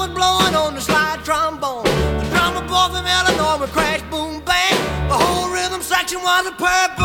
was blowing on the slide trombone. The drummer boy from Illinois would crash, boom, bang. The whole rhythm section was a purple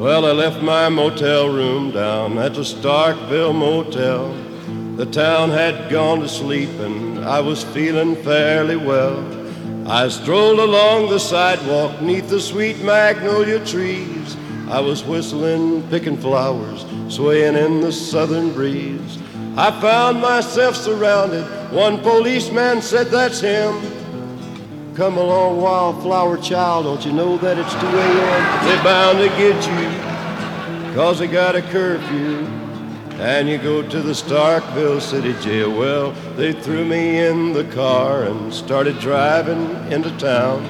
Well, I left my motel room down at the Starkville Motel. The town had gone to sleep and I was feeling fairly well. I strolled along the sidewalk neath the sweet magnolia trees. I was whistling, picking flowers, swaying in the southern breeze. I found myself surrounded. One policeman said, That's him. Come along, wildflower child, don't you know that it's 2 a.m.? They're bound to get you, cause they got a curfew. And you go to the Starkville City Jail. Well, they threw me in the car and started driving into town.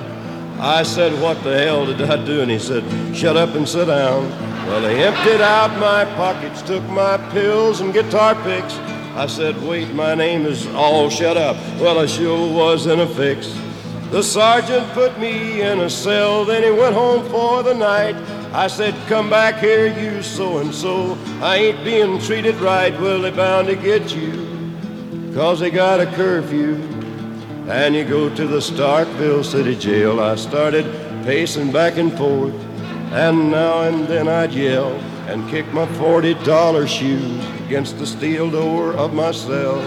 I said, What the hell did I do? And he said, Shut up and sit down. Well, they emptied out my pockets, took my pills and guitar picks. I said, Wait, my name is All Shut Up. Well, I sure was in a fix. The sergeant put me in a cell, then he went home for the night. I said, Come back here, you so and so. I ain't being treated right. Well, they bound to get you, cause they got a curfew. And you go to the Starkville City Jail. I started pacing back and forth, and now and then I'd yell and kick my $40 shoes against the steel door of my cell.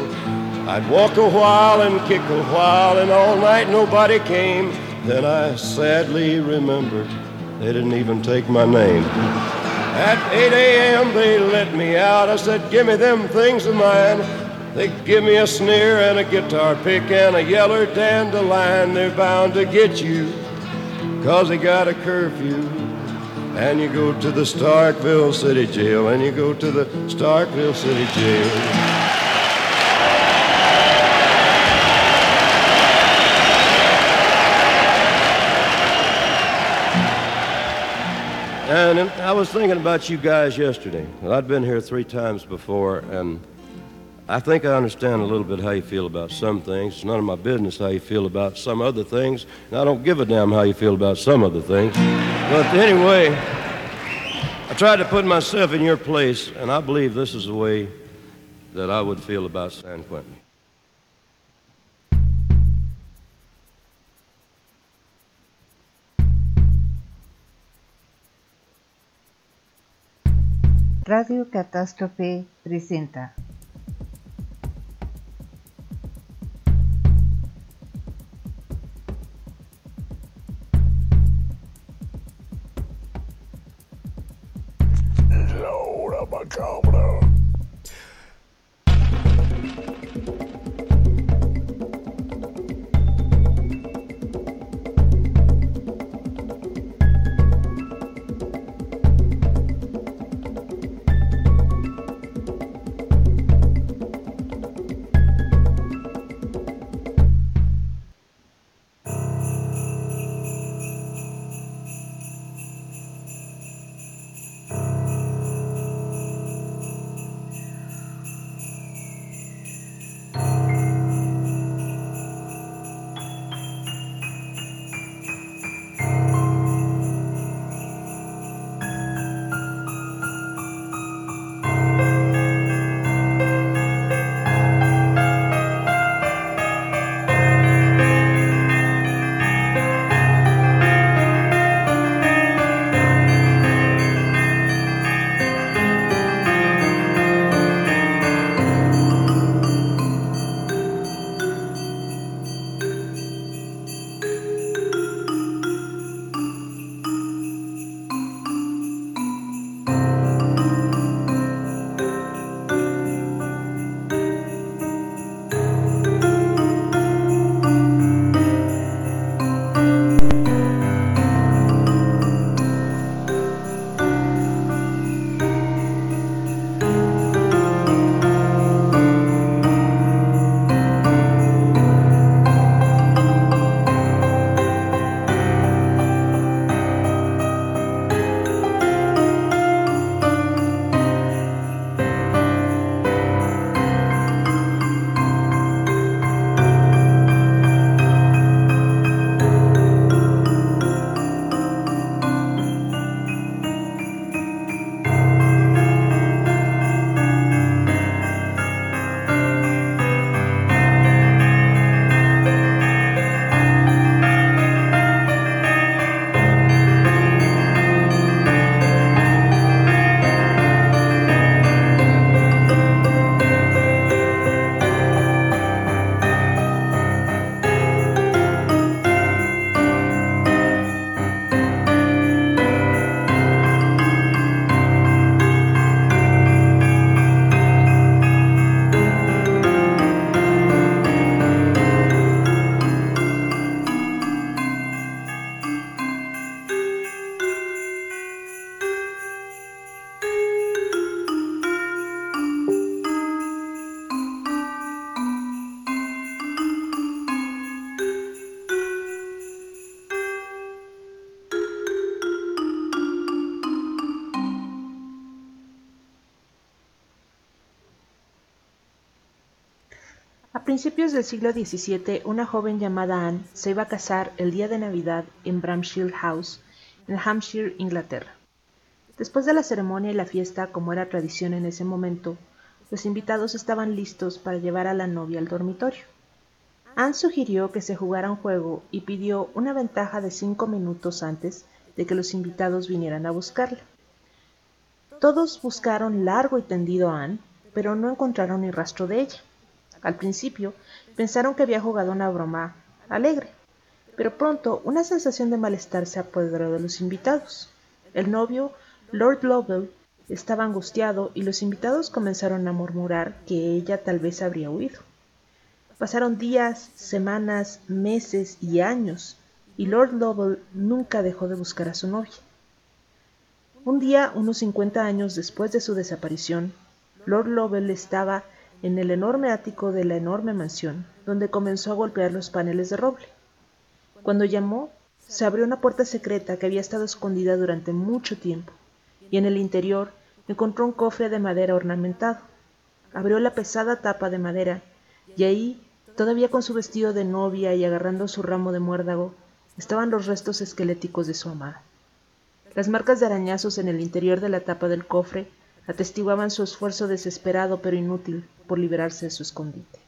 I'd walk a while and kick a while, and all night nobody came. Then I sadly remembered they didn't even take my name. At 8 a.m. they let me out. I said, Give me them things of mine. They give me a sneer and a guitar pick and a yeller dandelion. They're bound to get you, cause they got a curfew. And you go to the Starkville City Jail, and you go to the Starkville City Jail. And I was thinking about you guys yesterday. I'd been here three times before, and I think I understand a little bit how you feel about some things. It's none of my business how you feel about some other things, and I don't give a damn how you feel about some other things. But anyway, I tried to put myself in your place, and I believe this is the way that I would feel about San Quentin. Radio Catástrofe presenta La hora macabra. Principios del siglo XVII, una joven llamada Anne se iba a casar el día de Navidad en Bramshill House, en Hampshire, Inglaterra. Después de la ceremonia y la fiesta, como era tradición en ese momento, los invitados estaban listos para llevar a la novia al dormitorio. Anne sugirió que se jugara un juego y pidió una ventaja de cinco minutos antes de que los invitados vinieran a buscarla. Todos buscaron largo y tendido a Anne, pero no encontraron ni rastro de ella. Al principio pensaron que había jugado una broma alegre, pero pronto una sensación de malestar se apoderó de los invitados. El novio, Lord Lovell, estaba angustiado y los invitados comenzaron a murmurar que ella tal vez habría huido. Pasaron días, semanas, meses y años, y Lord Lovell nunca dejó de buscar a su novia. Un día, unos cincuenta años después de su desaparición, Lord Lovell estaba en el enorme ático de la enorme mansión, donde comenzó a golpear los paneles de roble. Cuando llamó, se abrió una puerta secreta que había estado escondida durante mucho tiempo, y en el interior encontró un cofre de madera ornamentado. Abrió la pesada tapa de madera y ahí, todavía con su vestido de novia y agarrando su ramo de muérdago, estaban los restos esqueléticos de su amada. Las marcas de arañazos en el interior de la tapa del cofre atestiguaban su esfuerzo desesperado pero inútil por liberarse de su escondite.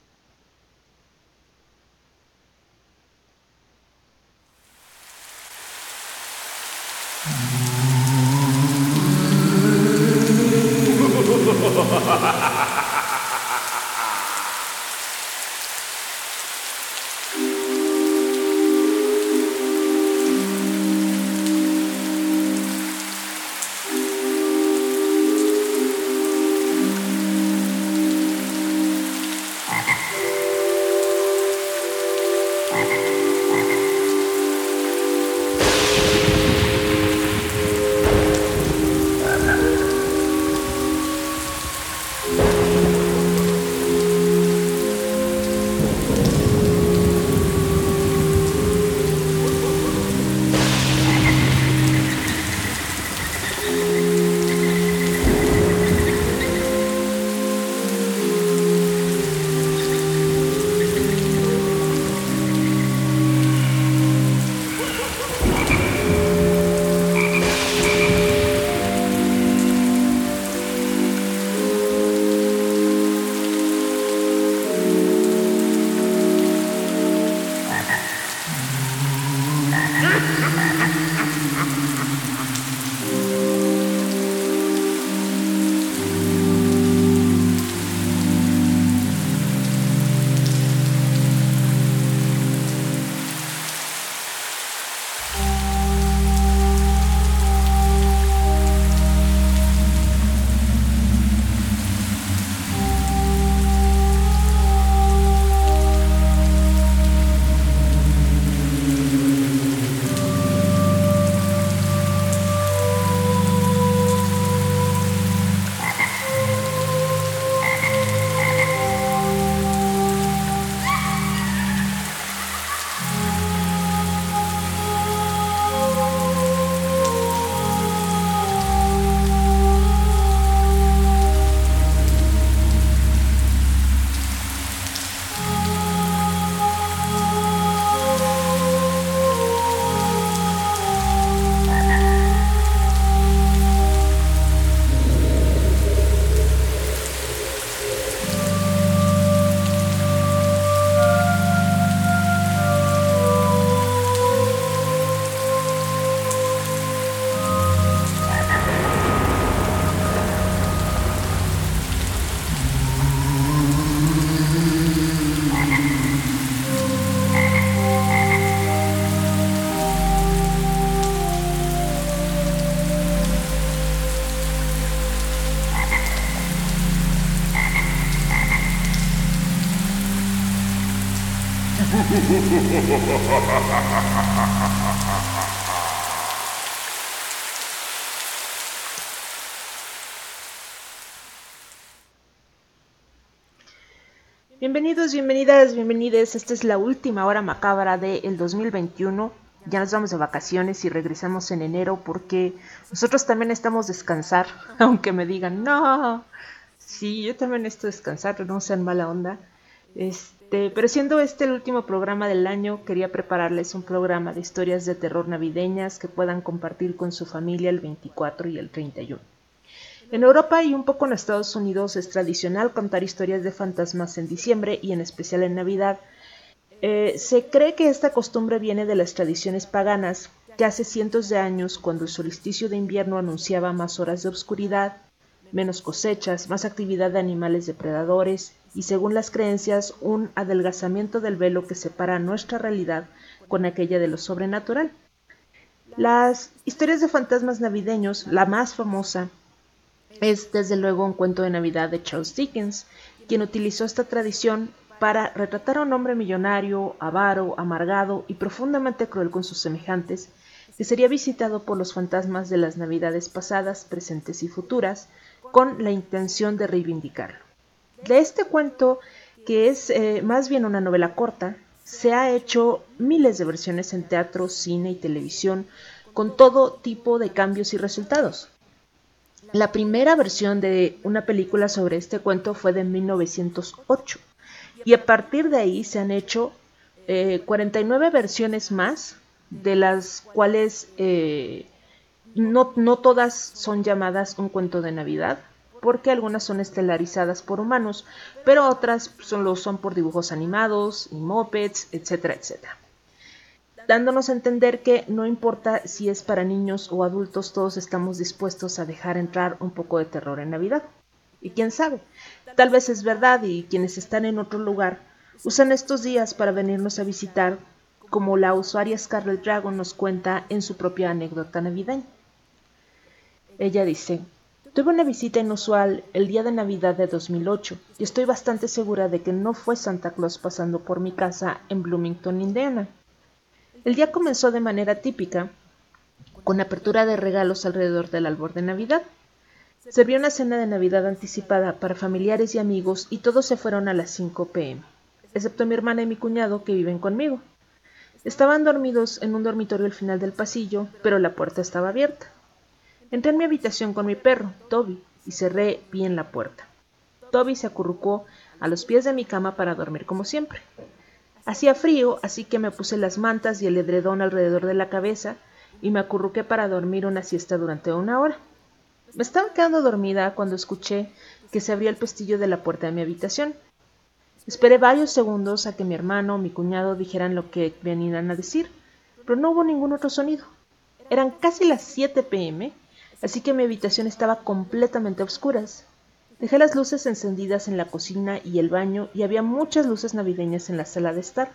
Bienvenidos, bienvenidas, bienvenides. Esta es la última hora macabra del 2021. Ya nos vamos de vacaciones y regresamos en enero porque nosotros también estamos descansar, aunque me digan, no. Sí, yo también estoy descansar, no sean mala onda. Este, pero siendo este el último programa del año, quería prepararles un programa de historias de terror navideñas que puedan compartir con su familia el 24 y el 31. En Europa y un poco en Estados Unidos es tradicional contar historias de fantasmas en diciembre y en especial en Navidad. Eh, se cree que esta costumbre viene de las tradiciones paganas, que hace cientos de años, cuando el solsticio de invierno anunciaba más horas de oscuridad, menos cosechas, más actividad de animales depredadores y, según las creencias, un adelgazamiento del velo que separa nuestra realidad con aquella de lo sobrenatural. Las historias de fantasmas navideños, la más famosa, es desde luego un cuento de Navidad de Charles Dickens, quien utilizó esta tradición para retratar a un hombre millonario, avaro, amargado y profundamente cruel con sus semejantes, que sería visitado por los fantasmas de las Navidades pasadas, presentes y futuras, con la intención de reivindicarlo. De este cuento, que es eh, más bien una novela corta, se ha hecho miles de versiones en teatro, cine y televisión, con todo tipo de cambios y resultados. La primera versión de una película sobre este cuento fue de 1908 y a partir de ahí se han hecho 49 eh, versiones más, de las cuales eh, no todas son llamadas un cuento de Navidad, porque algunas son estelarizadas por humanos, pero otras son, lo son por dibujos animados y mopeds, etcétera, etcétera. Dándonos a entender que no importa si es para niños o adultos, todos estamos dispuestos a dejar entrar un poco de terror en Navidad. Y quién sabe, tal vez es verdad y quienes están en otro lugar usan estos días para venirnos a visitar, como la usuaria Scarlet Dragon nos cuenta en su propia anécdota navideña. Ella dice, tuve una visita inusual el día de Navidad de 2008 y estoy bastante segura de que no fue Santa Claus pasando por mi casa en Bloomington, Indiana. El día comenzó de manera típica, con apertura de regalos alrededor del árbol de Navidad. Serví una cena de Navidad anticipada para familiares y amigos y todos se fueron a las 5 pm, excepto mi hermana y mi cuñado que viven conmigo. Estaban dormidos en un dormitorio al final del pasillo, pero la puerta estaba abierta. Entré en mi habitación con mi perro, Toby, y cerré bien la puerta. Toby se acurrucó a los pies de mi cama para dormir como siempre. Hacía frío, así que me puse las mantas y el edredón alrededor de la cabeza y me acurruqué para dormir una siesta durante una hora. Me estaba quedando dormida cuando escuché que se abría el pestillo de la puerta de mi habitación. Esperé varios segundos a que mi hermano o mi cuñado dijeran lo que venían a decir, pero no hubo ningún otro sonido. Eran casi las 7 pm así que mi habitación estaba completamente a oscuras. Dejé las luces encendidas en la cocina y el baño y había muchas luces navideñas en la sala de estar,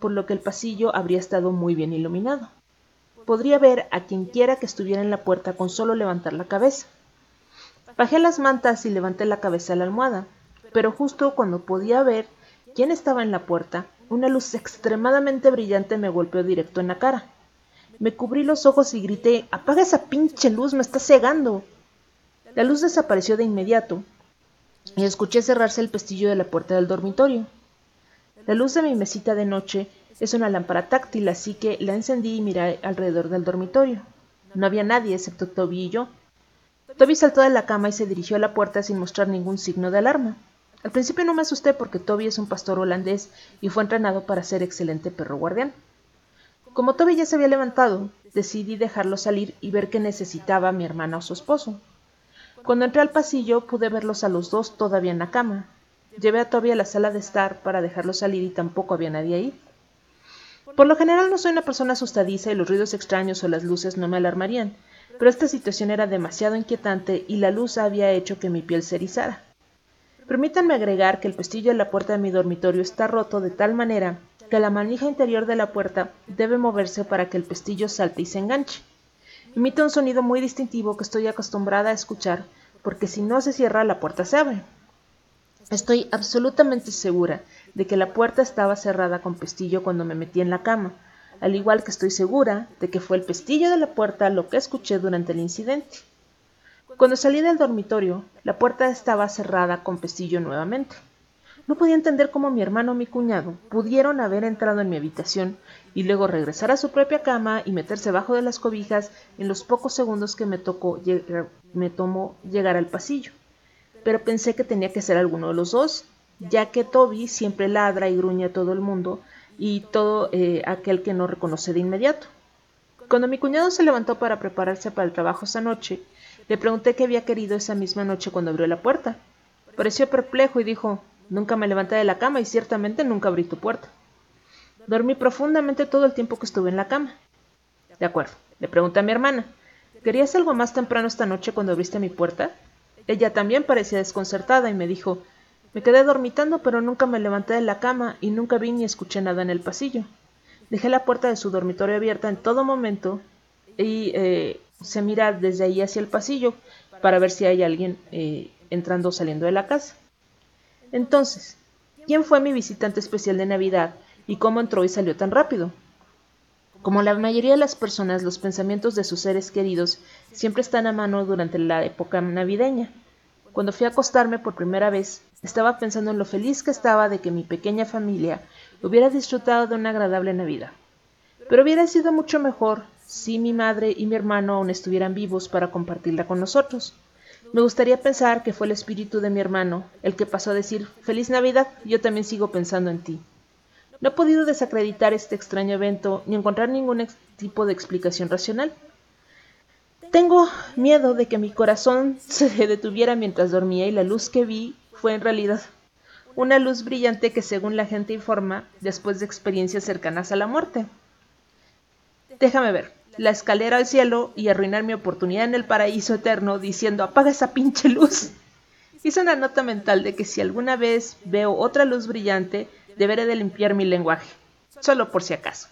por lo que el pasillo habría estado muy bien iluminado. Podría ver a quien quiera que estuviera en la puerta con solo levantar la cabeza. Bajé las mantas y levanté la cabeza a la almohada, pero justo cuando podía ver quién estaba en la puerta, una luz extremadamente brillante me golpeó directo en la cara. Me cubrí los ojos y grité Apaga esa pinche luz, me está cegando. La luz desapareció de inmediato y escuché cerrarse el pestillo de la puerta del dormitorio. La luz de mi mesita de noche es una lámpara táctil, así que la encendí y miré alrededor del dormitorio. No había nadie excepto Toby y yo. Toby saltó de la cama y se dirigió a la puerta sin mostrar ningún signo de alarma. Al principio no me asusté porque Toby es un pastor holandés y fue entrenado para ser excelente perro guardián. Como Toby ya se había levantado, decidí dejarlo salir y ver qué necesitaba mi hermana o su esposo. Cuando entré al pasillo pude verlos a los dos todavía en la cama. Llevé a Toby a la sala de estar para dejarlo salir y tampoco había nadie ahí. Por lo general no soy una persona asustadiza y los ruidos extraños o las luces no me alarmarían, pero esta situación era demasiado inquietante y la luz había hecho que mi piel se erizara. Permítanme agregar que el pestillo de la puerta de mi dormitorio está roto de tal manera que la manija interior de la puerta debe moverse para que el pestillo salte y se enganche. Imita un sonido muy distintivo que estoy acostumbrada a escuchar, porque si no se cierra la puerta se abre. Estoy absolutamente segura de que la puerta estaba cerrada con pestillo cuando me metí en la cama, al igual que estoy segura de que fue el pestillo de la puerta lo que escuché durante el incidente. Cuando salí del dormitorio, la puerta estaba cerrada con pestillo nuevamente. No podía entender cómo mi hermano o mi cuñado pudieron haber entrado en mi habitación y luego regresar a su propia cama y meterse bajo de las cobijas en los pocos segundos que me, tocó me tomó llegar al pasillo. Pero pensé que tenía que ser alguno de los dos, ya que Toby siempre ladra y gruñe a todo el mundo y todo eh, aquel que no reconoce de inmediato. Cuando mi cuñado se levantó para prepararse para el trabajo esa noche, le pregunté qué había querido esa misma noche cuando abrió la puerta. Pareció perplejo y dijo Nunca me levanté de la cama y ciertamente nunca abrí tu puerta. Dormí profundamente todo el tiempo que estuve en la cama. De acuerdo, le pregunté a mi hermana ¿Querías algo más temprano esta noche cuando abriste mi puerta? Ella también parecía desconcertada y me dijo Me quedé dormitando pero nunca me levanté de la cama y nunca vi ni escuché nada en el pasillo. Dejé la puerta de su dormitorio abierta en todo momento y eh, se mira desde ahí hacia el pasillo para ver si hay alguien eh, entrando o saliendo de la casa. Entonces, ¿quién fue mi visitante especial de Navidad y cómo entró y salió tan rápido? Como la mayoría de las personas, los pensamientos de sus seres queridos siempre están a mano durante la época navideña. Cuando fui a acostarme por primera vez, estaba pensando en lo feliz que estaba de que mi pequeña familia hubiera disfrutado de una agradable Navidad. Pero hubiera sido mucho mejor si mi madre y mi hermano aún estuvieran vivos para compartirla con nosotros. Me gustaría pensar que fue el espíritu de mi hermano el que pasó a decir Feliz Navidad, yo también sigo pensando en ti. No he podido desacreditar este extraño evento ni encontrar ningún tipo de explicación racional. Tengo miedo de que mi corazón se detuviera mientras dormía y la luz que vi fue en realidad una luz brillante que según la gente informa después de experiencias cercanas a la muerte. Déjame ver, la escalera al cielo y arruinar mi oportunidad en el paraíso eterno diciendo apaga esa pinche luz. Hice una nota mental de que si alguna vez veo otra luz brillante, deberé de limpiar mi lenguaje, solo por si acaso.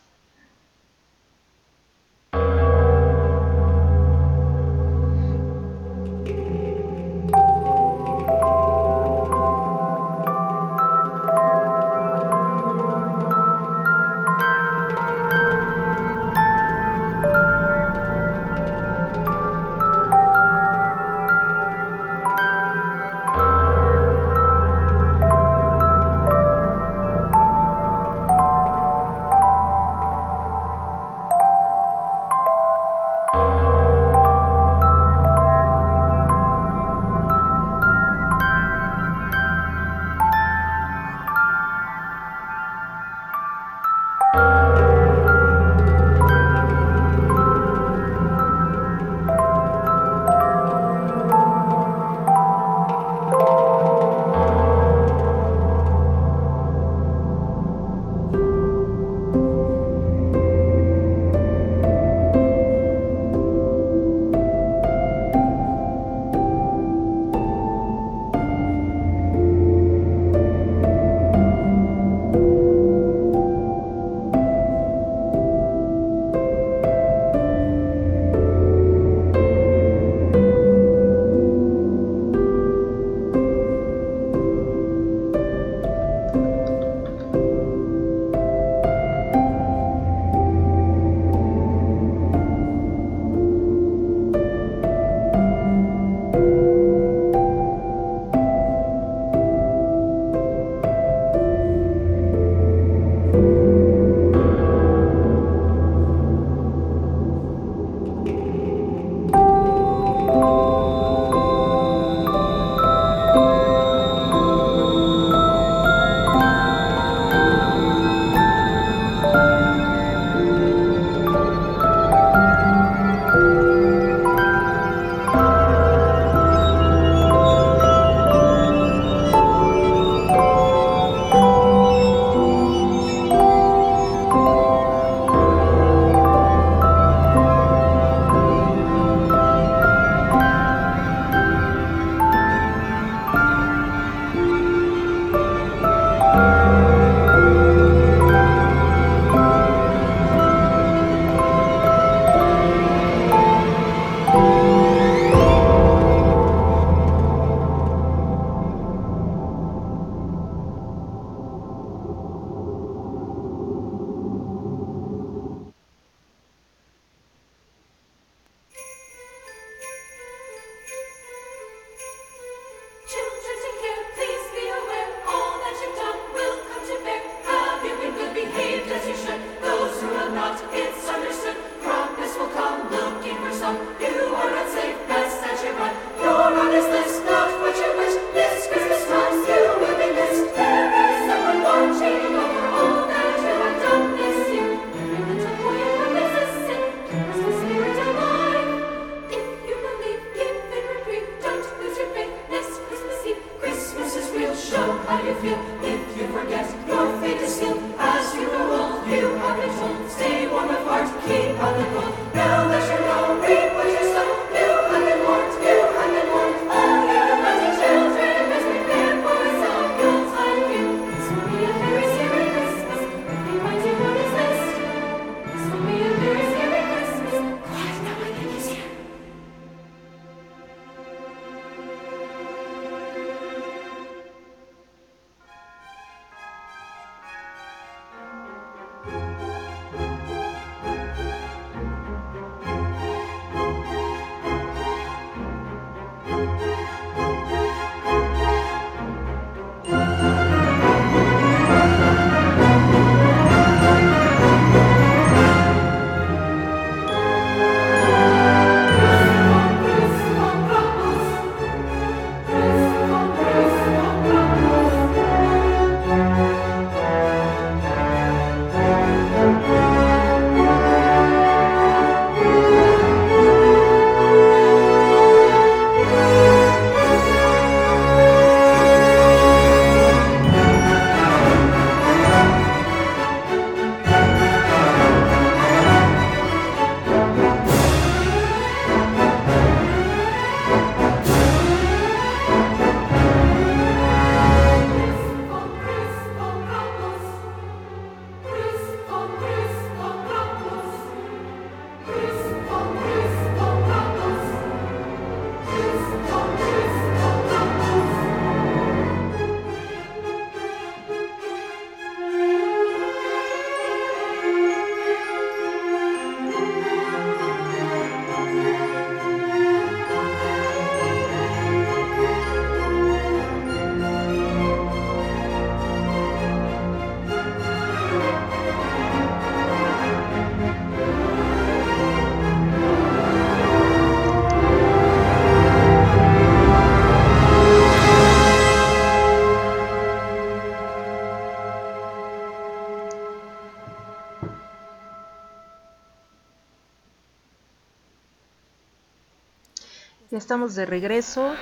Estamos de regreso.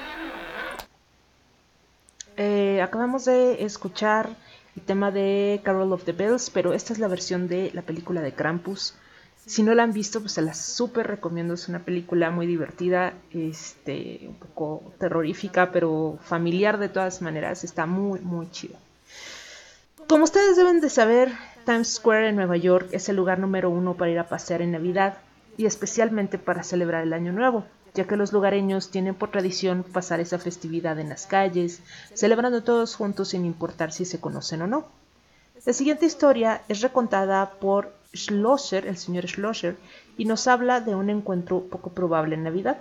Eh, acabamos de escuchar el tema de Carol of the Bells, pero esta es la versión de la película de Krampus. Si no la han visto, pues se la súper recomiendo. Es una película muy divertida, este, un poco terrorífica, pero familiar de todas maneras. Está muy, muy chido. Como ustedes deben de saber, Times Square en Nueva York es el lugar número uno para ir a pasear en Navidad y especialmente para celebrar el Año Nuevo ya que los lugareños tienen por tradición pasar esa festividad en las calles, celebrando todos juntos sin importar si se conocen o no. La siguiente historia es recontada por Schlosser, el señor Schlosser, y nos habla de un encuentro poco probable en Navidad.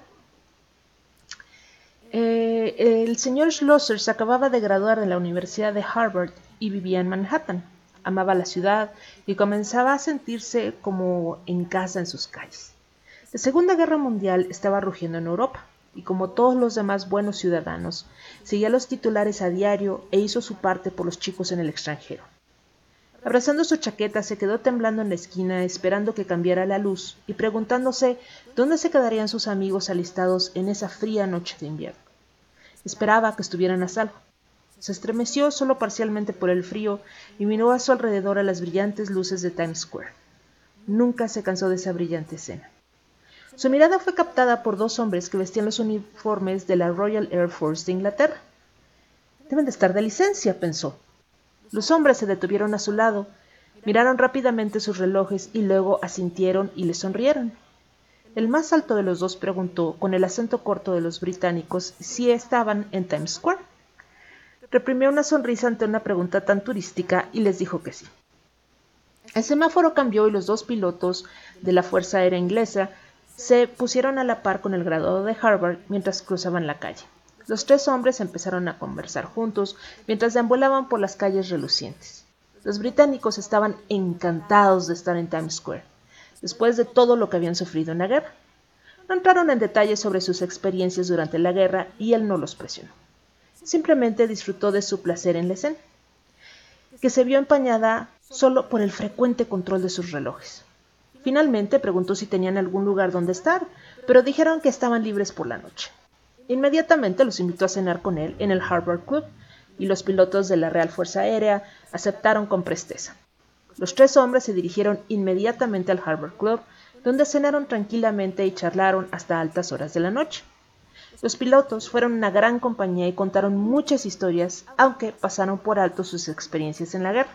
Eh, el señor Schlosser se acababa de graduar de la Universidad de Harvard y vivía en Manhattan. Amaba la ciudad y comenzaba a sentirse como en casa en sus calles. La Segunda Guerra Mundial estaba rugiendo en Europa, y como todos los demás buenos ciudadanos, seguía los titulares a diario e hizo su parte por los chicos en el extranjero. Abrazando su chaqueta, se quedó temblando en la esquina, esperando que cambiara la luz y preguntándose dónde se quedarían sus amigos alistados en esa fría noche de invierno. Esperaba que estuvieran a salvo. Se estremeció solo parcialmente por el frío y miró a su alrededor a las brillantes luces de Times Square. Nunca se cansó de esa brillante escena. Su mirada fue captada por dos hombres que vestían los uniformes de la Royal Air Force de Inglaterra. Deben de estar de licencia, pensó. Los hombres se detuvieron a su lado, miraron rápidamente sus relojes y luego asintieron y le sonrieron. El más alto de los dos preguntó, con el acento corto de los británicos, si estaban en Times Square. Reprimió una sonrisa ante una pregunta tan turística y les dijo que sí. El semáforo cambió y los dos pilotos de la Fuerza Aérea Inglesa se pusieron a la par con el graduado de Harvard mientras cruzaban la calle. Los tres hombres empezaron a conversar juntos mientras deambulaban por las calles relucientes. Los británicos estaban encantados de estar en Times Square, después de todo lo que habían sufrido en la guerra. No entraron en detalles sobre sus experiencias durante la guerra y él no los presionó. Simplemente disfrutó de su placer en la escena, que se vio empañada solo por el frecuente control de sus relojes. Finalmente preguntó si tenían algún lugar donde estar, pero dijeron que estaban libres por la noche. Inmediatamente los invitó a cenar con él en el Harvard Club y los pilotos de la Real Fuerza Aérea aceptaron con presteza. Los tres hombres se dirigieron inmediatamente al Harvard Club, donde cenaron tranquilamente y charlaron hasta altas horas de la noche. Los pilotos fueron una gran compañía y contaron muchas historias, aunque pasaron por alto sus experiencias en la guerra.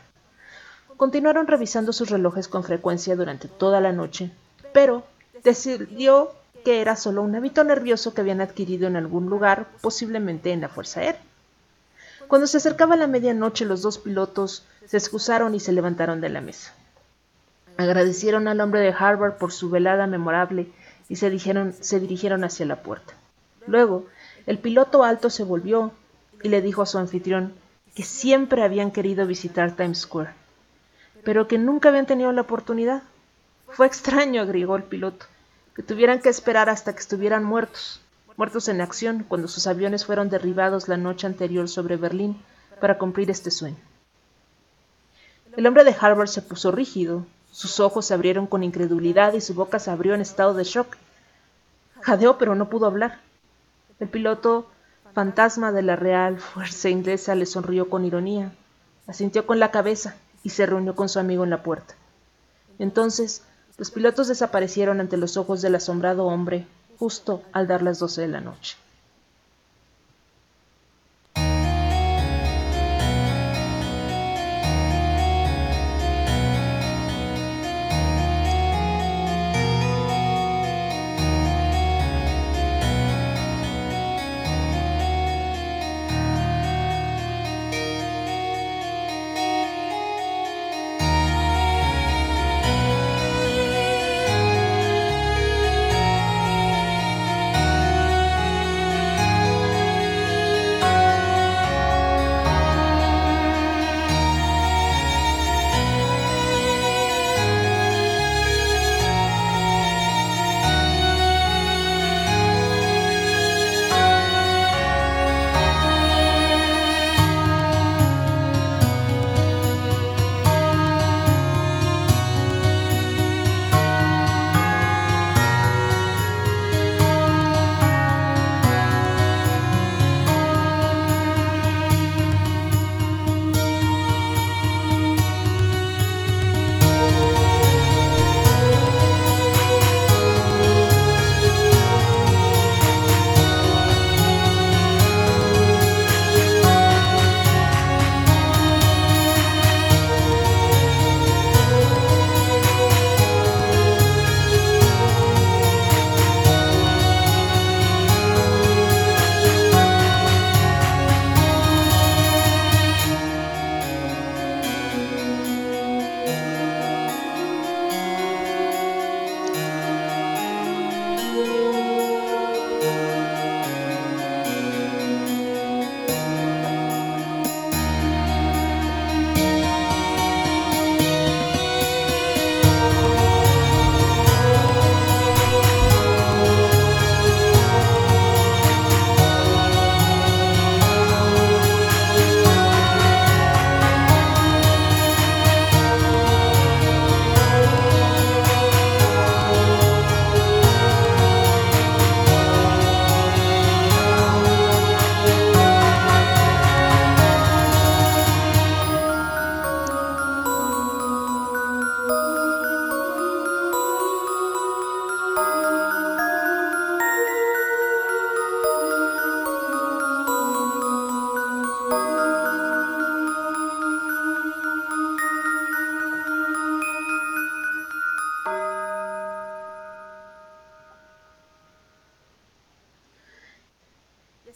Continuaron revisando sus relojes con frecuencia durante toda la noche, pero decidió que era solo un hábito nervioso que habían adquirido en algún lugar, posiblemente en la Fuerza Aérea. Cuando se acercaba la medianoche, los dos pilotos se excusaron y se levantaron de la mesa. Agradecieron al hombre de Harvard por su velada memorable y se, se dirigieron hacia la puerta. Luego, el piloto alto se volvió y le dijo a su anfitrión que siempre habían querido visitar Times Square, pero que nunca habían tenido la oportunidad. Fue extraño, agregó el piloto, que tuvieran que esperar hasta que estuvieran muertos, muertos en acción cuando sus aviones fueron derribados la noche anterior sobre Berlín para cumplir este sueño. El hombre de Harvard se puso rígido, sus ojos se abrieron con incredulidad y su boca se abrió en estado de shock. Jadeó, pero no pudo hablar. El piloto fantasma de la Real Fuerza Inglesa le sonrió con ironía, asintió con la cabeza y se reunió con su amigo en la puerta. Entonces, los pilotos desaparecieron ante los ojos del asombrado hombre justo al dar las doce de la noche.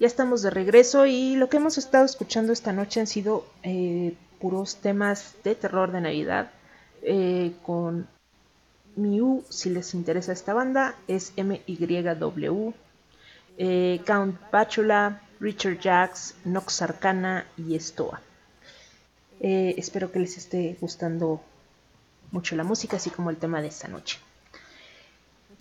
Ya estamos de regreso y lo que hemos estado escuchando esta noche han sido eh, puros temas de terror de Navidad. Eh, con Miu, si les interesa esta banda, es MYW. Eh, Count Bachula, Richard Jacks, Nox Arcana y Stoa. espero que les esté gustando mucho la música, así como el tema de esta noche.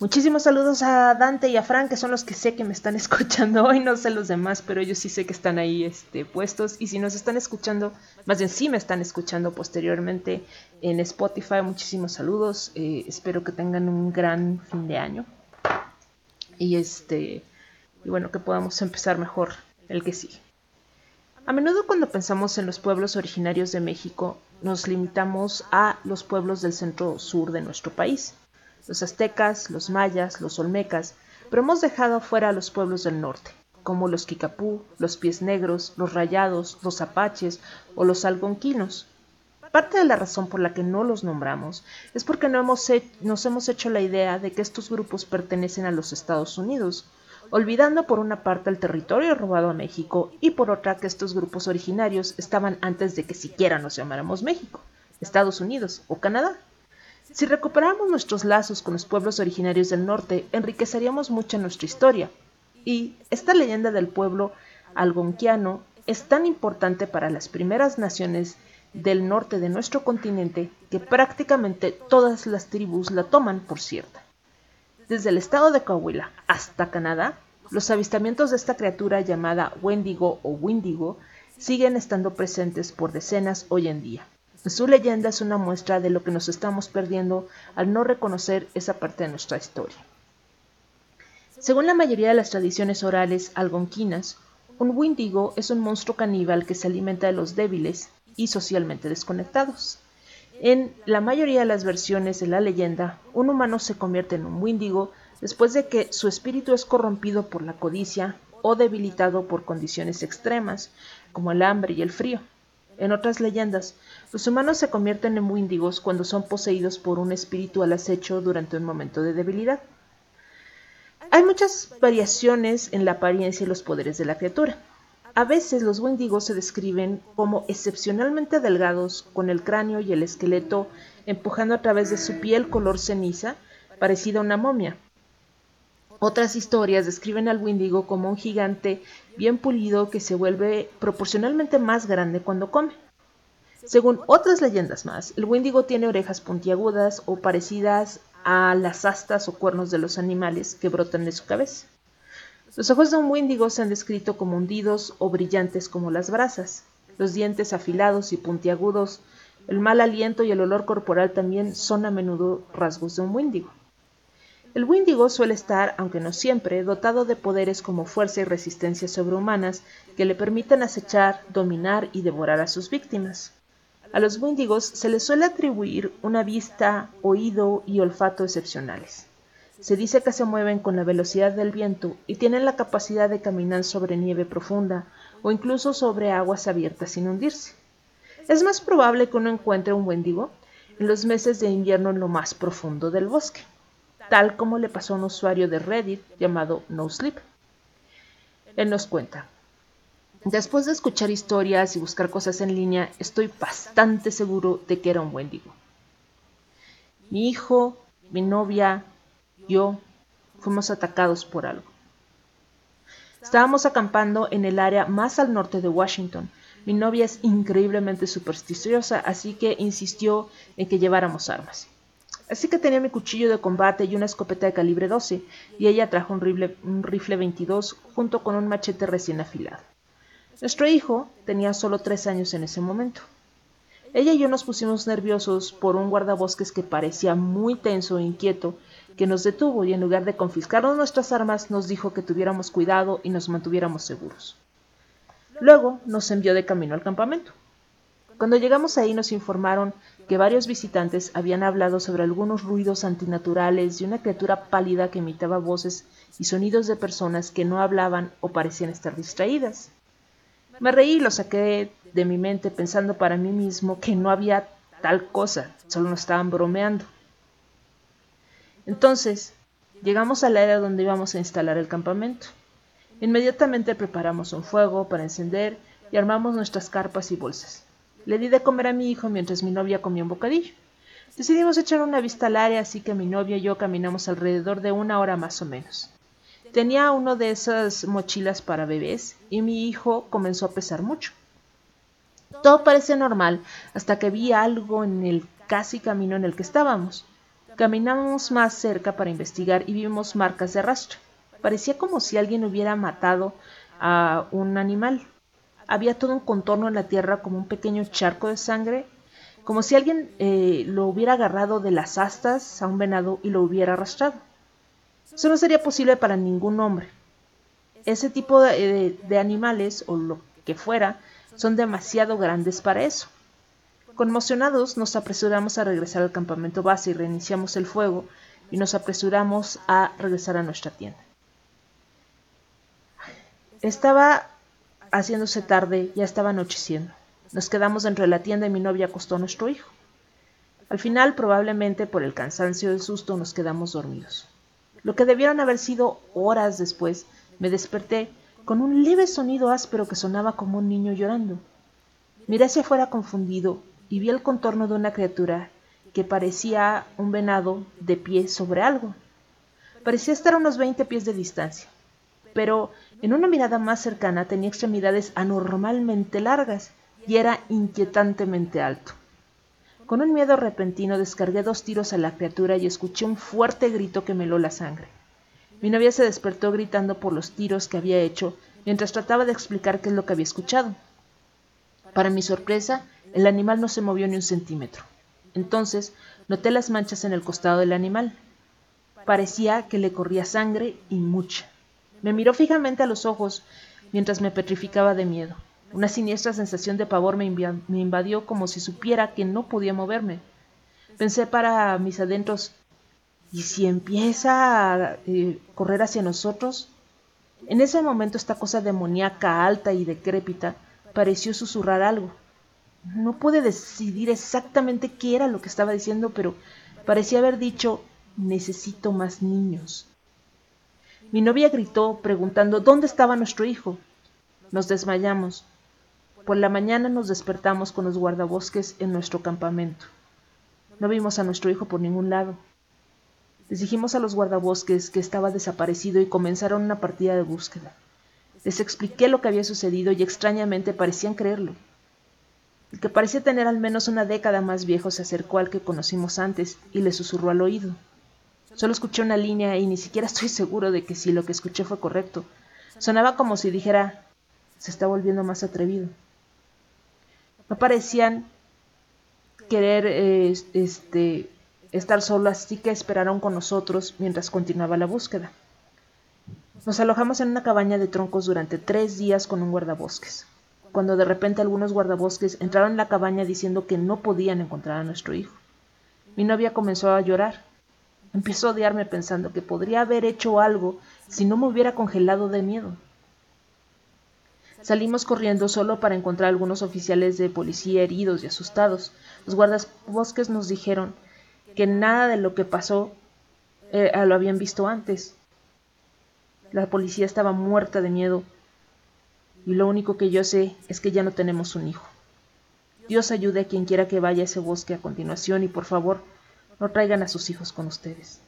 Muchísimos saludos a Dante y a Frank, que son los que sé que me están escuchando hoy, no sé los demás, pero ellos sí sé que están ahí este, puestos. Y si nos están escuchando, más bien sí me están escuchando posteriormente en Spotify, muchísimos saludos. Eh, espero que tengan un gran fin de año. Y este. Y bueno, que podamos empezar mejor el que sigue. A menudo cuando pensamos en los pueblos originarios de México, nos limitamos a los pueblos del centro sur de nuestro país los aztecas, los mayas, los olmecas, pero hemos dejado fuera a los pueblos del norte, como los Kikapú, los Pies Negros, los Rayados, los Apaches o los Algonquinos. Parte de la razón por la que no los nombramos es porque no hemos nos hemos hecho la idea de que estos grupos pertenecen a los Estados Unidos, olvidando por una parte el territorio robado a México y por otra que estos grupos originarios estaban antes de que siquiera nos llamáramos México, Estados Unidos o Canadá. Si recuperáramos nuestros lazos con los pueblos originarios del norte, enriqueceríamos mucho nuestra historia. Y esta leyenda del pueblo algonquiano es tan importante para las primeras naciones del norte de nuestro continente que prácticamente todas las tribus la toman por cierta. Desde el estado de Coahuila hasta Canadá, los avistamientos de esta criatura llamada Wendigo o Windigo siguen estando presentes por decenas hoy en día. Su leyenda es una muestra de lo que nos estamos perdiendo al no reconocer esa parte de nuestra historia. Según la mayoría de las tradiciones orales algonquinas, un Windigo es un monstruo caníbal que se alimenta de los débiles y socialmente desconectados. En la mayoría de las versiones de la leyenda, un humano se convierte en un Windigo después de que su espíritu es corrompido por la codicia o debilitado por condiciones extremas, como el hambre y el frío. En otras leyendas, los humanos se convierten en Windigos cuando son poseídos por un espíritu al acecho durante un momento de debilidad. Hay muchas variaciones en la apariencia y los poderes de la criatura. A veces los Wendigos se describen como excepcionalmente delgados, con el cráneo y el esqueleto empujando a través de su piel color ceniza, parecida a una momia. Otras historias describen al Wendigo como un gigante bien pulido que se vuelve proporcionalmente más grande cuando come. Según otras leyendas más, el Wendigo tiene orejas puntiagudas o parecidas a las astas o cuernos de los animales que brotan de su cabeza. Los ojos de un Wendigo se han descrito como hundidos o brillantes como las brasas. Los dientes afilados y puntiagudos, el mal aliento y el olor corporal también son a menudo rasgos de un Wendigo. El Wendigo suele estar, aunque no siempre, dotado de poderes como fuerza y resistencia sobrehumanas que le permiten acechar, dominar y devorar a sus víctimas. A los Wendigos se les suele atribuir una vista, oído y olfato excepcionales. Se dice que se mueven con la velocidad del viento y tienen la capacidad de caminar sobre nieve profunda o incluso sobre aguas abiertas sin hundirse. Es más probable que uno encuentre un Wendigo en los meses de invierno en lo más profundo del bosque tal como le pasó a un usuario de Reddit llamado NoSleep. Él nos cuenta, después de escuchar historias y buscar cosas en línea, estoy bastante seguro de que era un Wendigo. Mi hijo, mi novia, yo fuimos atacados por algo. Estábamos acampando en el área más al norte de Washington. Mi novia es increíblemente supersticiosa, así que insistió en que lleváramos armas. Así que tenía mi cuchillo de combate y una escopeta de calibre 12, y ella trajo un rifle, un rifle 22 junto con un machete recién afilado. Nuestro hijo tenía solo tres años en ese momento. Ella y yo nos pusimos nerviosos por un guardabosques que parecía muy tenso e inquieto, que nos detuvo y en lugar de confiscarnos nuestras armas nos dijo que tuviéramos cuidado y nos mantuviéramos seguros. Luego nos envió de camino al campamento. Cuando llegamos ahí nos informaron que varios visitantes habían hablado sobre algunos ruidos antinaturales y una criatura pálida que imitaba voces y sonidos de personas que no hablaban o parecían estar distraídas. Me reí y lo saqué de mi mente pensando para mí mismo que no había tal cosa, solo nos estaban bromeando. Entonces, llegamos al área donde íbamos a instalar el campamento. Inmediatamente preparamos un fuego para encender y armamos nuestras carpas y bolsas. Le di de comer a mi hijo mientras mi novia comía un bocadillo. Decidimos echar una vista al área, así que mi novia y yo caminamos alrededor de una hora más o menos. Tenía uno de esas mochilas para bebés y mi hijo comenzó a pesar mucho. Todo parece normal hasta que vi algo en el casi camino en el que estábamos. Caminamos más cerca para investigar y vimos marcas de rastro. Parecía como si alguien hubiera matado a un animal había todo un contorno en la tierra como un pequeño charco de sangre, como si alguien eh, lo hubiera agarrado de las astas a un venado y lo hubiera arrastrado. Eso no sería posible para ningún hombre. Ese tipo de, de animales, o lo que fuera, son demasiado grandes para eso. Conmocionados, nos apresuramos a regresar al campamento base y reiniciamos el fuego, y nos apresuramos a regresar a nuestra tienda. Estaba haciéndose tarde, ya estaba anocheciendo. Nos quedamos dentro de la tienda y mi novia acostó a nuestro hijo. Al final, probablemente por el cansancio del susto, nos quedamos dormidos. Lo que debieron haber sido horas después, me desperté con un leve sonido áspero que sonaba como un niño llorando. Miré hacia afuera confundido y vi el contorno de una criatura que parecía un venado de pie sobre algo. Parecía estar a unos veinte pies de distancia, pero en una mirada más cercana tenía extremidades anormalmente largas y era inquietantemente alto. Con un miedo repentino descargué dos tiros a la criatura y escuché un fuerte grito que me heló la sangre. Mi novia se despertó gritando por los tiros que había hecho mientras trataba de explicar qué es lo que había escuchado. Para mi sorpresa, el animal no se movió ni un centímetro. Entonces noté las manchas en el costado del animal. Parecía que le corría sangre y mucha. Me miró fijamente a los ojos mientras me petrificaba de miedo. Una siniestra sensación de pavor me, invadió como si supiera que no podía moverme. Pensé para mis adentros, ¿y si empieza a eh, correr hacia nosotros? En ese momento esta cosa demoníaca, alta y decrépita, pareció susurrar algo. No pude decidir exactamente qué era lo que estaba diciendo, pero parecía haber dicho necesito más niños. Mi novia gritó preguntando dónde estaba nuestro hijo. Nos desmayamos. Por la mañana nos despertamos con los guardabosques en nuestro campamento. No vimos a nuestro hijo por ningún lado. Les dijimos a los guardabosques que estaba desaparecido y comenzaron una partida de búsqueda. Les expliqué lo que había sucedido y extrañamente parecían creerlo. El que parecía tener al menos una década más viejo se acercó al que conocimos antes y le susurró al oído. Solo escuché una línea y ni siquiera estoy seguro de que si lo que escuché fue correcto. Sonaba como si dijera se está volviendo más atrevido no parecían querer este, estar solos, así que esperaron con nosotros mientras continuaba la búsqueda. Nos alojamos en una cabaña de troncos durante tres días con un guardabosques, cuando de repente algunos guardabosques entraron en la cabaña diciendo que no podían encontrar a nuestro hijo. Mi novia comenzó a llorar. Empezó a odiarme pensando que podría haber hecho algo si no me hubiera congelado de miedo. Salimos corriendo solo para encontrar algunos oficiales de policía heridos y asustados. Los guardabosques nos dijeron que nada de lo que pasó eh, lo habían visto antes. La policía estaba muerta de miedo y lo único que yo sé es que ya no tenemos un hijo. Dios ayude a quien quiera que vaya a ese bosque a continuación y por favor no traigan a sus hijos con ustedes.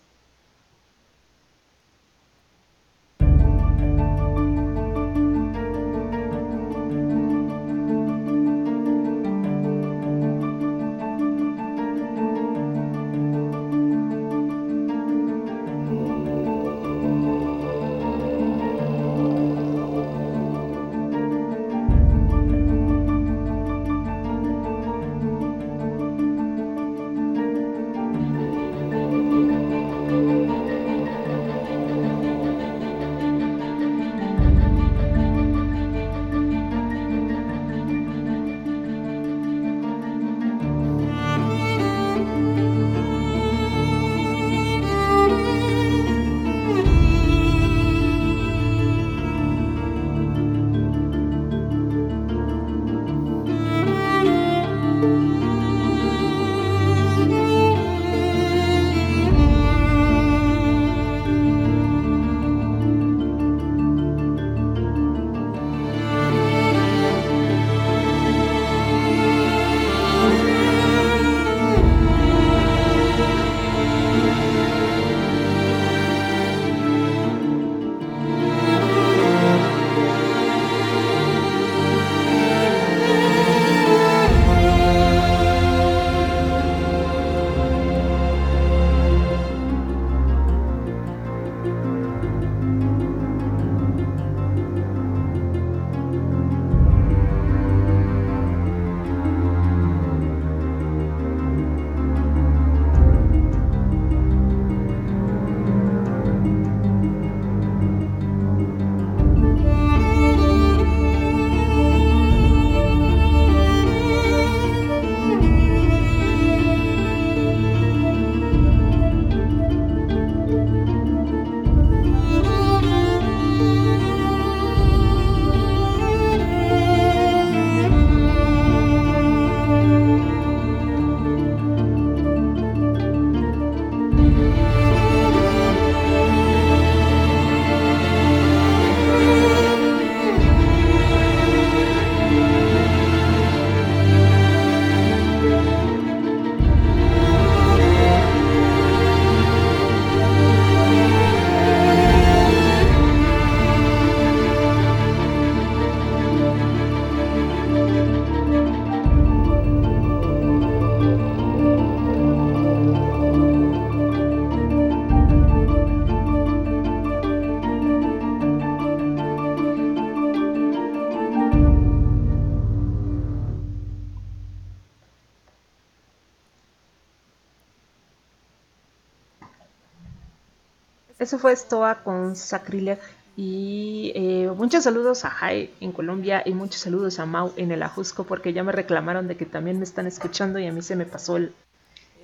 Fue Stoa con Sacrilege. Y eh, muchos saludos a Jai en Colombia y muchos saludos a Mau en el Ajusco porque ya me reclamaron de que también me están escuchando y a mí se me pasó el,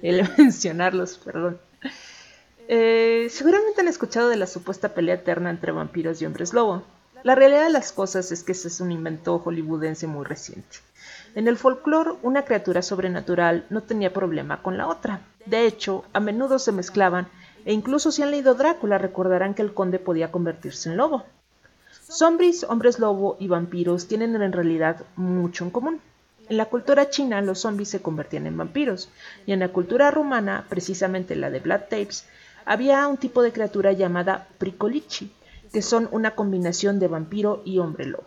el mencionarlos, perdón. Eh, seguramente han escuchado de la supuesta pelea eterna entre vampiros y hombres lobo. La realidad de las cosas es que ese es un invento hollywoodense muy reciente. En el folclore, una criatura sobrenatural no tenía problema con la otra. De hecho, a menudo se mezclaban e incluso si han leído Drácula recordarán que el conde podía convertirse en lobo. Zombies, hombres lobo y vampiros tienen en realidad mucho en común. En la cultura china los zombies se convertían en vampiros y en la cultura rumana, precisamente la de Blood Tapes, había un tipo de criatura llamada Pricolichi, que son una combinación de vampiro y hombre lobo.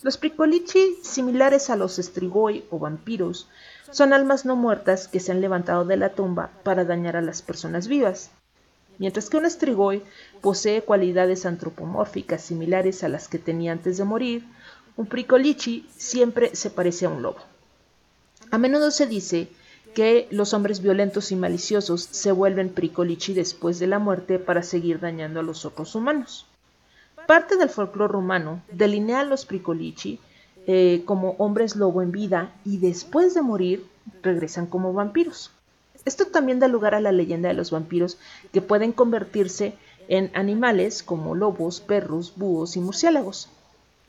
Los Pricolichi, similares a los Strigoi o vampiros, son almas no muertas que se han levantado de la tumba para dañar a las personas vivas. Mientras que un Strigoi posee cualidades antropomórficas similares a las que tenía antes de morir, un Pricolichi siempre se parece a un lobo. A menudo se dice que los hombres violentos y maliciosos se vuelven pricolichi después de la muerte para seguir dañando a los otros humanos. Parte del folclore rumano delinea a los pricolichi eh, como hombres lobo en vida y después de morir regresan como vampiros. Esto también da lugar a la leyenda de los vampiros que pueden convertirse en animales como lobos, perros, búhos y murciélagos.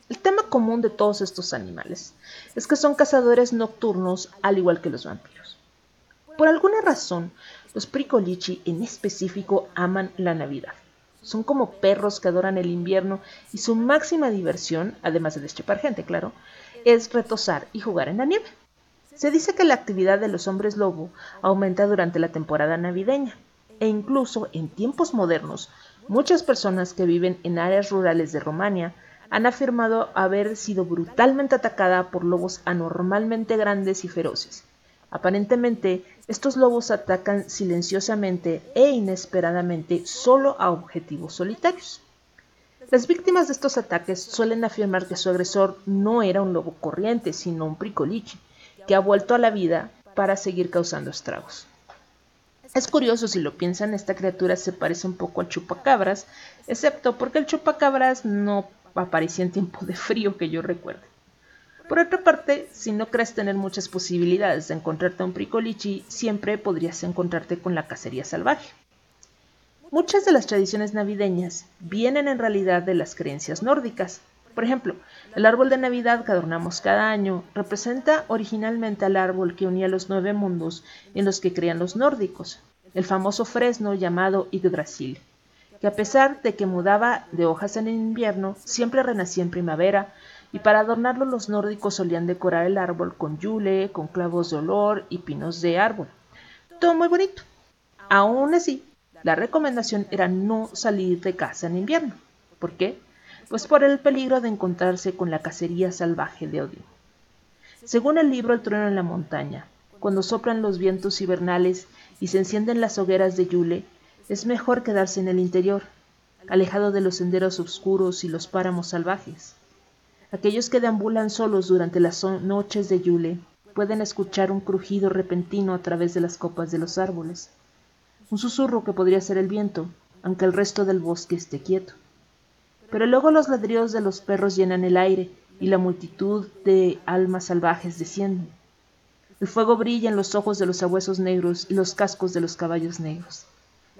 El tema común de todos estos animales es que son cazadores nocturnos al igual que los vampiros. Por alguna razón, los Pricolichi en específico aman la Navidad. Son como perros que adoran el invierno y su máxima diversión, además de deschepar gente, claro, es retosar y jugar en la nieve. Se dice que la actividad de los hombres lobo aumenta durante la temporada navideña e incluso en tiempos modernos, muchas personas que viven en áreas rurales de Romania han afirmado haber sido brutalmente atacada por lobos anormalmente grandes y feroces Aparentemente, estos lobos atacan silenciosamente e inesperadamente solo a objetivos solitarios. Las víctimas de estos ataques suelen afirmar que su agresor no era un lobo corriente, sino un pricolichi, que ha vuelto a la vida para seguir causando estragos. Es curioso si lo piensan, esta criatura se parece un poco al chupacabras, excepto porque el chupacabras no aparecía en tiempo de frío que yo recuerde. Por otra parte, si no crees tener muchas posibilidades de encontrarte un pricolichi, siempre podrías encontrarte con la cacería salvaje. Muchas de las tradiciones navideñas vienen en realidad de las creencias nórdicas. Por ejemplo, el árbol de Navidad que adornamos cada año representa originalmente al árbol que unía los nueve mundos en los que creían los nórdicos, el famoso fresno llamado Yggdrasil, que a pesar de que mudaba de hojas en invierno, siempre renacía en primavera, y para adornarlo los nórdicos solían decorar el árbol con yule, con clavos de olor y pinos de árbol. Todo muy bonito. Aún así, la recomendación era no salir de casa en invierno. ¿Por qué? Pues por el peligro de encontrarse con la cacería salvaje de Odín. Según el libro El trueno en la montaña, cuando soplan los vientos hibernales y se encienden las hogueras de Yule, es mejor quedarse en el interior, alejado de los senderos oscuros y los páramos salvajes. Aquellos que deambulan solos durante las noches de Yule pueden escuchar un crujido repentino a través de las copas de los árboles, un susurro que podría ser el viento, aunque el resto del bosque esté quieto. Pero luego los ladridos de los perros llenan el aire y la multitud de almas salvajes descienden. El fuego brilla en los ojos de los sabuesos negros y los cascos de los caballos negros.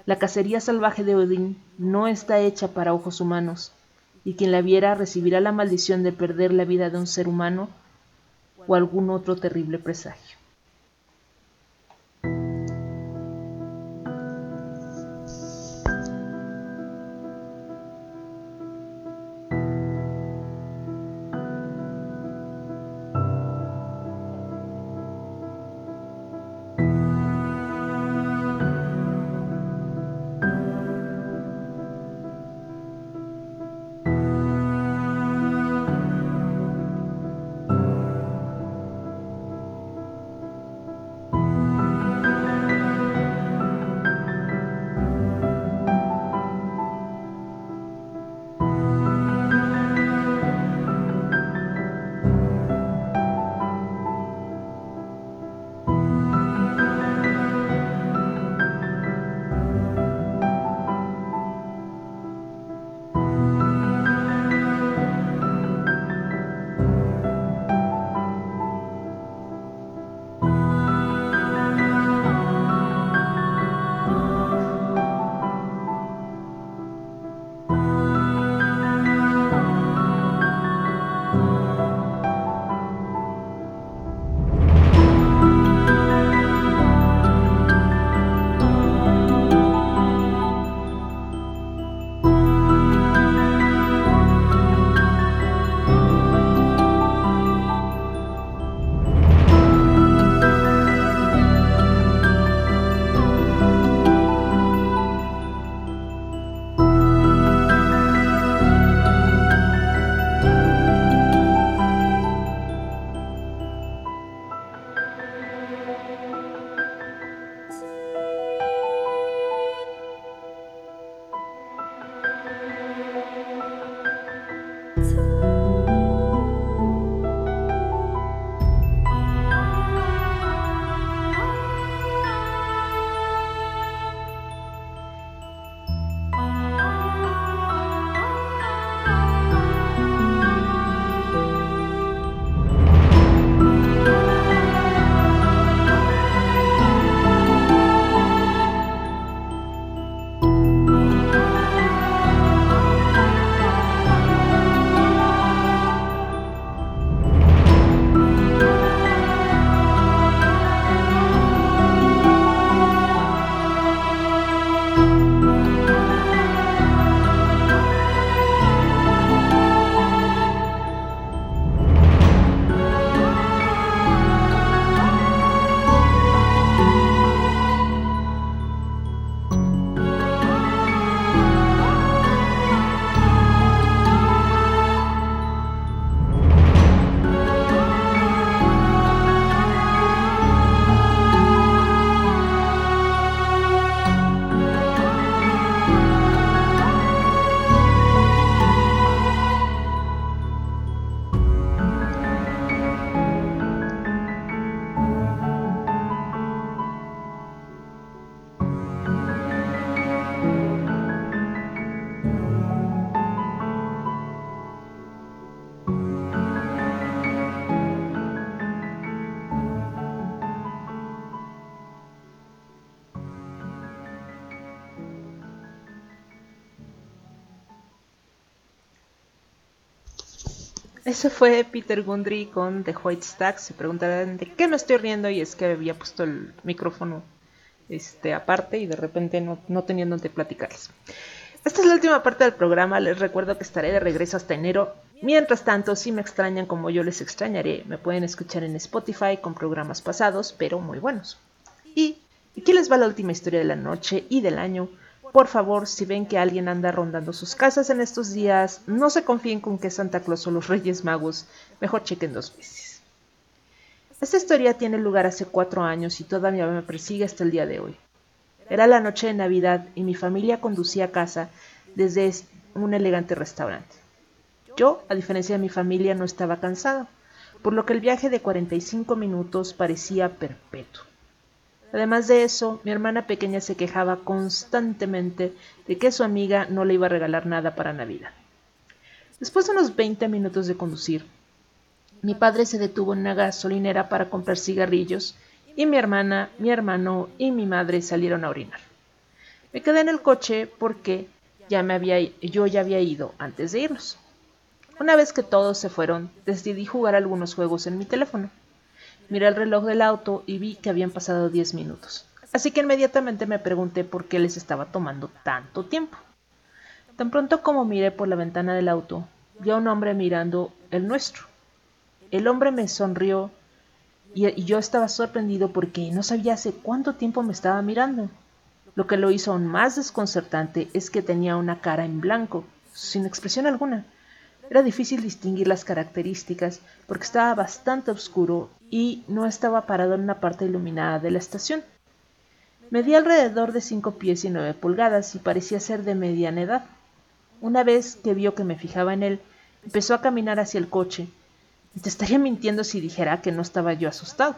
La cacería salvaje de Odín no está hecha para ojos humanos, y quien la viera recibirá la maldición de perder la vida de un ser humano o algún otro terrible presagio. Fue Peter Gundry con The White Stacks. Se preguntarán de qué me estoy riendo y es que había puesto el micrófono este, aparte y de repente no, no tenía donde platicarles. Esta es la última parte del programa. Les recuerdo que estaré de regreso hasta enero. Mientras tanto, si me extrañan como yo les extrañaré, me pueden escuchar en Spotify con programas pasados, pero muy buenos. Y aquí les va la última historia de la noche y del año. Por favor, si ven que alguien anda rondando sus casas en estos días, no se confíen con que Santa Claus o los Reyes Magos, mejor chequen dos veces. Esta historia tiene lugar hace cuatro años y todavía me persigue hasta el día de hoy. Era la noche de Navidad y mi familia conducía a casa desde un elegante restaurante. Yo, a diferencia de mi familia, no estaba cansado, por lo que el viaje de 45 minutos parecía perpetuo. Además de eso, mi hermana pequeña se quejaba constantemente de que su amiga no le iba a regalar nada para Navidad. Después de unos 20 minutos de conducir, mi padre se detuvo en una gasolinera para comprar cigarrillos y mi hermana, mi hermano y mi madre salieron a orinar. Me quedé en el coche porque ya me había, yo ya había ido antes de irnos. Una vez que todos se fueron, decidí jugar algunos juegos en mi teléfono. Miré el reloj del auto y vi que habían pasado 10 minutos. Así que inmediatamente me pregunté por qué les estaba tomando tanto tiempo. Tan pronto como miré por la ventana del auto, vi a un hombre mirando el nuestro. El hombre me sonrió y, yo estaba sorprendido porque no sabía hace cuánto tiempo me estaba mirando. Lo que lo hizo aún más desconcertante es que tenía una cara en blanco, sin expresión alguna. Era difícil distinguir las características porque estaba bastante oscuro y no estaba parado en una parte iluminada de la estación. Medía alrededor de cinco pies y nueve pulgadas y parecía ser de mediana edad. Una vez que vio que me fijaba en él, empezó a caminar hacia el coche, y te estaría mintiendo si dijera que no estaba yo asustado.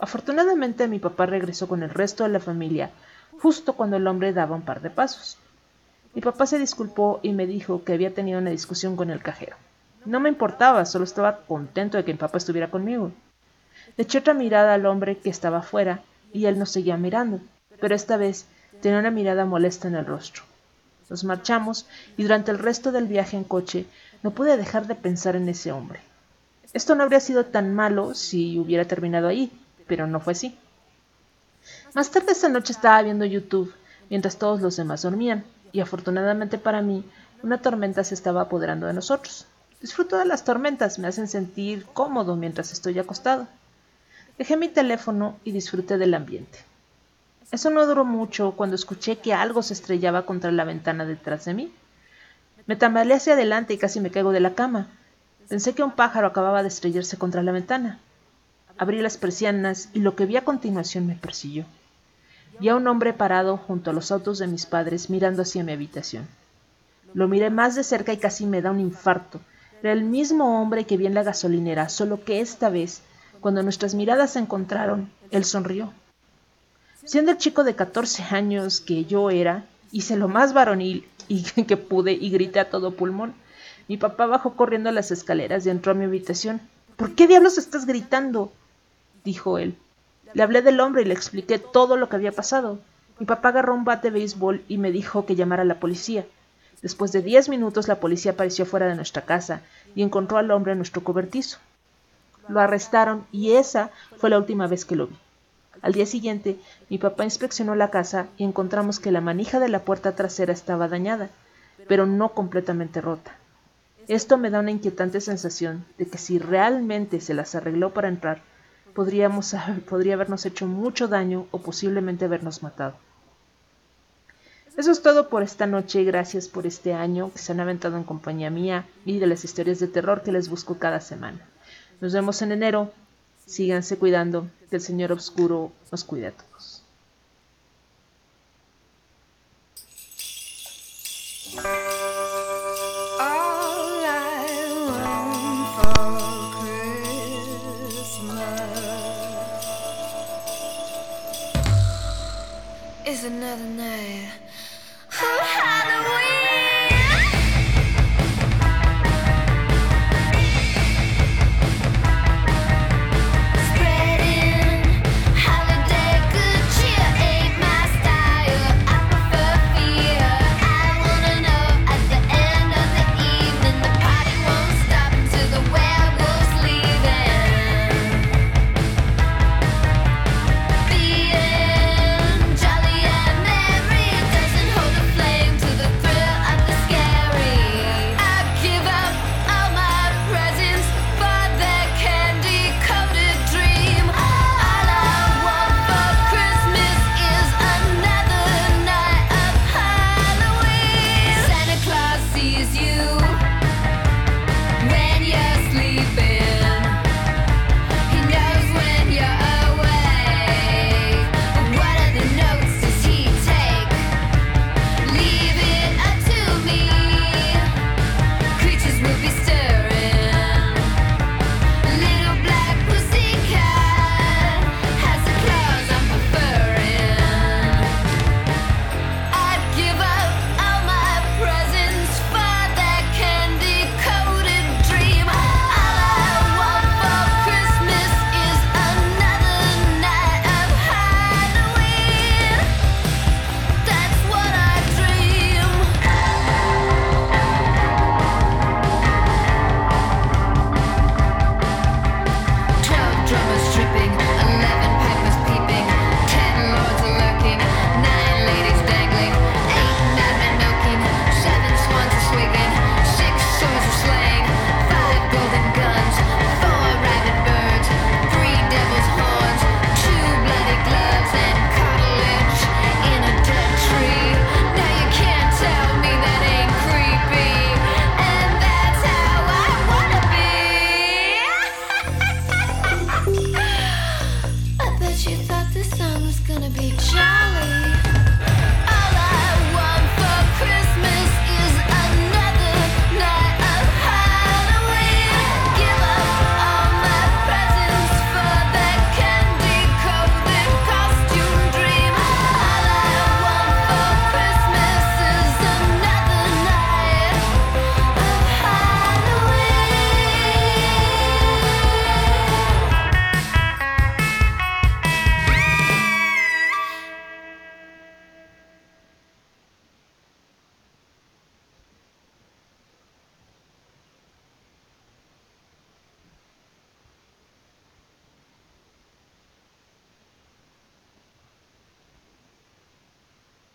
Afortunadamente mi papá regresó con el resto de la familia justo cuando el hombre daba un par de pasos. Mi papá se disculpó y me dijo que había tenido una discusión con el cajero. No me importaba, solo estaba contento de que mi papá estuviera conmigo. Le eché otra mirada al hombre que estaba afuera y él nos seguía mirando, pero esta vez tenía una mirada molesta en el rostro. Nos marchamos y durante el resto del viaje en coche no pude dejar de pensar en ese hombre. Esto no habría sido tan malo si hubiera terminado ahí, pero no fue así. Más tarde esa noche estaba viendo YouTube mientras todos los demás dormían, y afortunadamente para mí, una tormenta se estaba apoderando de nosotros. Disfruto de las tormentas, me hacen sentir cómodo mientras estoy acostado. Dejé mi teléfono y disfruté del ambiente. Eso no duró mucho cuando escuché que algo se estrellaba contra la ventana detrás de mí. Me tambaleé hacia adelante y casi me caigo de la cama. Pensé que un pájaro acababa de estrellarse contra la ventana. Abrí las persianas y lo que vi a continuación me persiguió. Vi a un hombre parado junto a los autos de mis padres mirando hacia mi habitación. Lo miré más de cerca y casi me da un infarto. Era el mismo hombre que vi en la gasolinera, solo que esta vez, cuando nuestras miradas se encontraron, él sonrió. Siendo el chico de 14 años que yo era, hice lo más varonil y que pude y grité a todo pulmón. Mi papá bajó corriendo las escaleras y entró a mi habitación. ¿Por qué diablos estás gritando? dijo él. Le hablé del hombre y le expliqué todo lo que había pasado. Mi papá agarró un bate de béisbol y me dijo que llamara a la policía. Después de diez minutos la policía apareció fuera de nuestra casa y encontró al hombre en nuestro cobertizo. Lo arrestaron y esa fue la última vez que lo vi. Al día siguiente, mi papá inspeccionó la casa y encontramos que la manija de la puerta trasera estaba dañada, pero no completamente rota. Esto me da una inquietante sensación de que si realmente se las arregló para entrar, podríamos, podría habernos hecho mucho daño o posiblemente habernos matado. Eso es todo por esta noche. Gracias por este año que se han aventado en compañía mía y de las historias de terror que les busco cada semana. Nos vemos en enero. Síganse cuidando. Que el Señor Oscuro nos cuide a todos. Another night